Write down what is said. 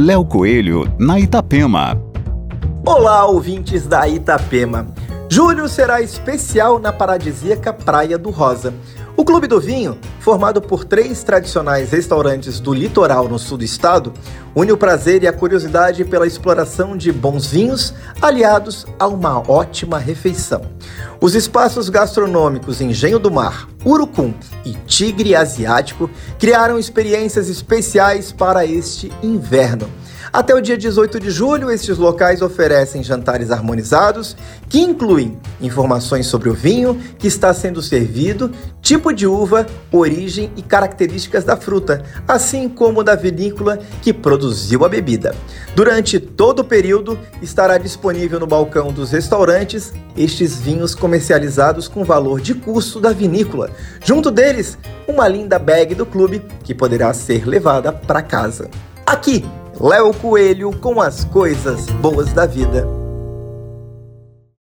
Léo Coelho, na Itapema. Olá, ouvintes da Itapema. Julho será especial na paradisíaca Praia do Rosa. O Clube do Vinho, formado por três tradicionais restaurantes do litoral no sul do estado, une o prazer e a curiosidade pela exploração de bons vinhos aliados a uma ótima refeição. Os espaços gastronômicos Engenho do Mar, Urucum e Tigre Asiático criaram experiências especiais para este inverno. Até o dia 18 de julho, estes locais oferecem jantares harmonizados que incluem informações sobre o vinho que está sendo servido, tipo de uva, origem e características da fruta, assim como da vinícola que produziu a bebida. Durante todo o período, estará disponível no balcão dos restaurantes estes vinhos comercializados com valor de custo da vinícola. Junto deles, uma linda bag do clube que poderá ser levada para casa. Aqui Léo Coelho com as coisas boas da vida.